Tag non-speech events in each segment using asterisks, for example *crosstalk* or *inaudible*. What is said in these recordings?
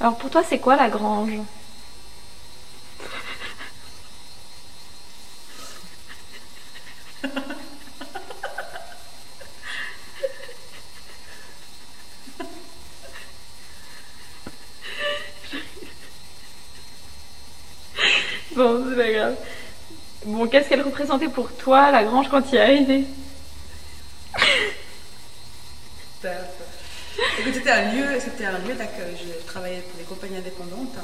Alors pour toi, c'est quoi la grange *laughs* Bon, c'est pas grave. Bon, qu'est-ce qu'elle représentait pour toi, la grange, quand tu y es arrivé c'était un lieu, c'était un lieu d'accueil. Je travaillais pour des compagnies indépendantes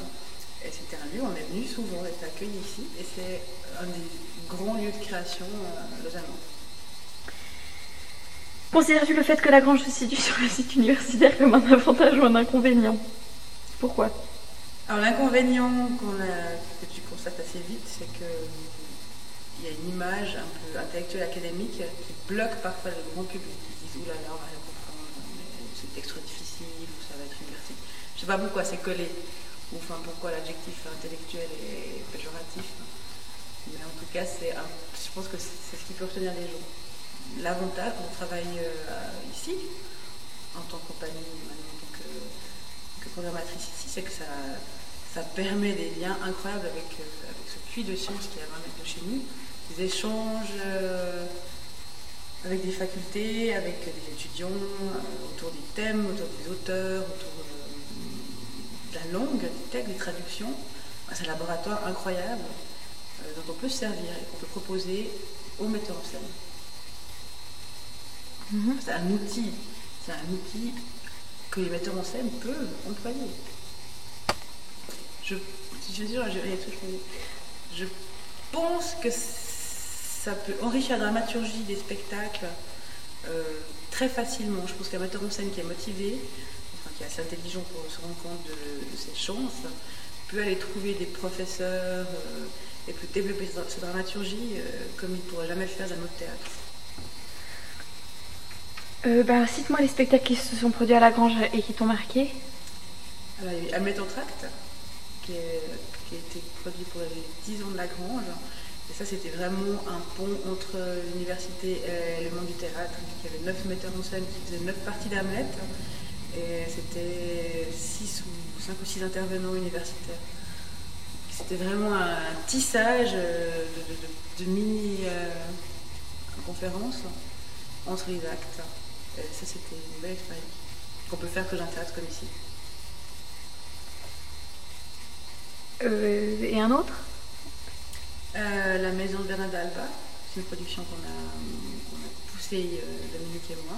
et c'était un lieu, on est venu souvent être accueilli ici et c'est un des grands lieux de création euh, lausannois. Considères-tu le fait que la grange se situe sur le site universitaire comme un avantage ou un inconvénient? Pourquoi? Alors l'inconvénient que tu constates assez vite, c'est que il y a une image un peu intellectuelle académique qui bloque parfois le grand public. Ils disent oulala, on va c'est extra difficile, ou ça va être université. Je sais pas pourquoi c'est collé, ou enfin pourquoi l'adjectif intellectuel est péjoratif. Mais en tout cas, c'est je pense que c'est ce qui peut obtenir les gens. L'avantage quand on travaille euh, ici, en tant que compagnie, en tant que, programmatrice ici, c'est que ça, ça permet des liens incroyables avec, euh, avec ce puits de science qui est à 20 mètres de chez nous, des échanges euh, avec des facultés, avec des étudiants, euh, autour des thèmes, autour des auteurs, autour de la langue, des textes, des traductions. C'est un laboratoire incroyable dont on peut se servir et qu'on peut proposer aux metteurs en scène. Mhm. C'est un outil, c'est un outil que les metteurs en scène peuvent employer. Je, je, je pense que ça peut enrichir la dramaturgie des spectacles euh, très facilement. Je pense qu'un metteur en scène qui est motivé, enfin, qui est assez intelligent pour se rendre compte de, ses chances, peut aller trouver des professeurs euh, et peut développer sa dramaturgie euh, comme il ne pourrait jamais le faire dans notre théâtre. Bah, cite-moi les spectacles qui se sont produits à la Grange et qui t'ont marqué. Alors, il y a en Tract, qui, qui, a été produit pour les 10 ans de la Grange. Et ça, c'était vraiment un pont entre l'université et le monde du théâtre. Il y avait neuf metteurs en scène qui faisaient neuf parties d'Hamlet. Et c'était six ou cinq ou six intervenants universitaires. C'était vraiment un tissage de, mini-conférences euh, entre les actes. Et ça, c'était une belle expérience qu'on peut faire que dans un théâtre comme ici. Euh, et un autre? Euh, la maison de Bernard d'Alba, c'est une production qu'on a, poussée euh, Dominique et moi.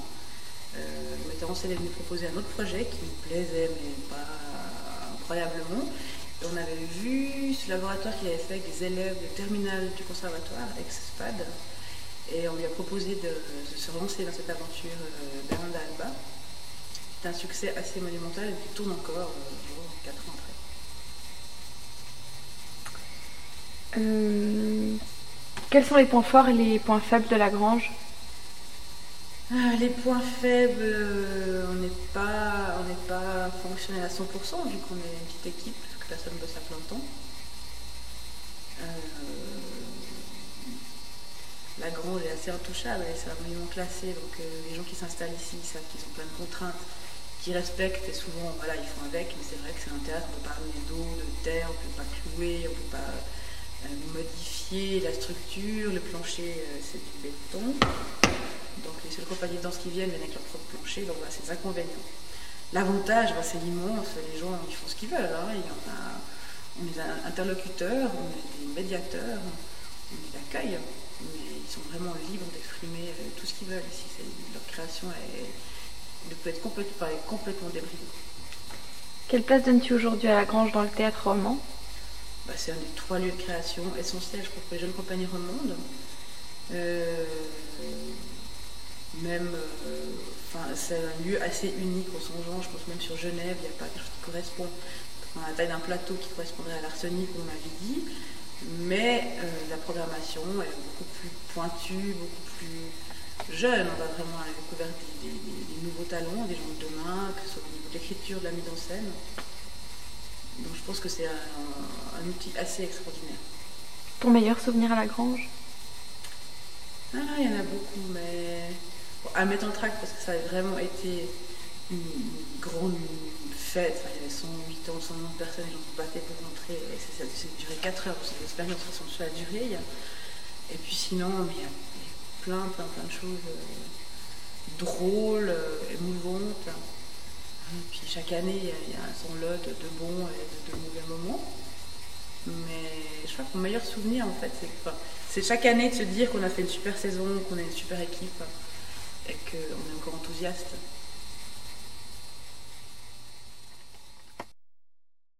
Euh, le metteur en scène est venu proposer un autre projet qui nous plaisait, mais pas incroyablement. On avait vu ce laboratoire qu'il avait fait avec des élèves de terminale du conservatoire, ex-SPAD, et on lui a proposé de, se lancer dans cette aventure euh, Bernard d'Alba. C'est un succès assez monumental qui tourne encore, 4 ans après. Euh, quels sont les points forts et les points faibles de la grange? Ah, Les points faibles, euh, on n'est pas, pas fonctionnel à 100% vu qu'on est une petite équipe, que personne ne bosse à plein temps. Euh, la grange est assez intouchable, c'est un monument classé, donc les gens qui s'installent ici savent qu'ils ont plein de contraintes qui respectent et souvent voilà, ils font avec, mais c'est vrai que c'est un théâtre, on ne peut pas d'eau, de terre, on ne peut pas clouer, on ne peut pas modifier la structure, le plancher euh, c'est du béton. Donc les seules compagnies de danse qui viennent viennent avec leur propre plancher, donc voilà, c'est des inconvénients. L'avantage, bah, c'est l'immense, les gens ils font ce qu'ils veulent. Hein. Il y en a, on est interlocuteurs, on est des médiateurs, on est d'accueil, mais ils sont vraiment libres d'exprimer euh, tout ce qu'ils veulent ici. Leur création est, peut être complètement, complètement débridée. Quelle place donnes-tu aujourd'hui à la Grange dans le théâtre roman? Bah, c'est un des trois lieux de création essentiels, pour les jeunes compagnies remontent. Euh, même, euh, c'est un lieu assez unique au son genre, je pense même sur Genève, il n'y a pas quelque chose qui correspond à la taille d'un plateau qui correspondrait à l'arsenic, on m'avait dit, mais euh, la programmation est beaucoup plus pointue, beaucoup plus jeune, on va vraiment à la découverte des, nouveaux talents, des gens de demain, que ce soit au niveau de l'écriture, de la mise en scène. Donc je pense que c'est un, outil assez extraordinaire. Ton meilleur souvenir à la grange? Ah, Il y en a beaucoup, mais à mettre en trac parce que ça a vraiment été une grande fête. Enfin, il y avait 108 ans, 100 de personnes, les gens se battaient pour rentrer. Et ça, ça, ça a duré 4 heures. Cette expérience ressemble sur la durée. Et puis sinon, il y a plein, plein, plein de choses euh, drôles, euh, émouvantes. Puis chaque année, il y a, son lot de, bons et de, mauvais moments. Mais je crois que mon meilleur souvenir, en fait, c'est c'est chaque année de se dire qu'on a fait une super saison, qu'on a une super équipe et qu'on est encore enthousiaste.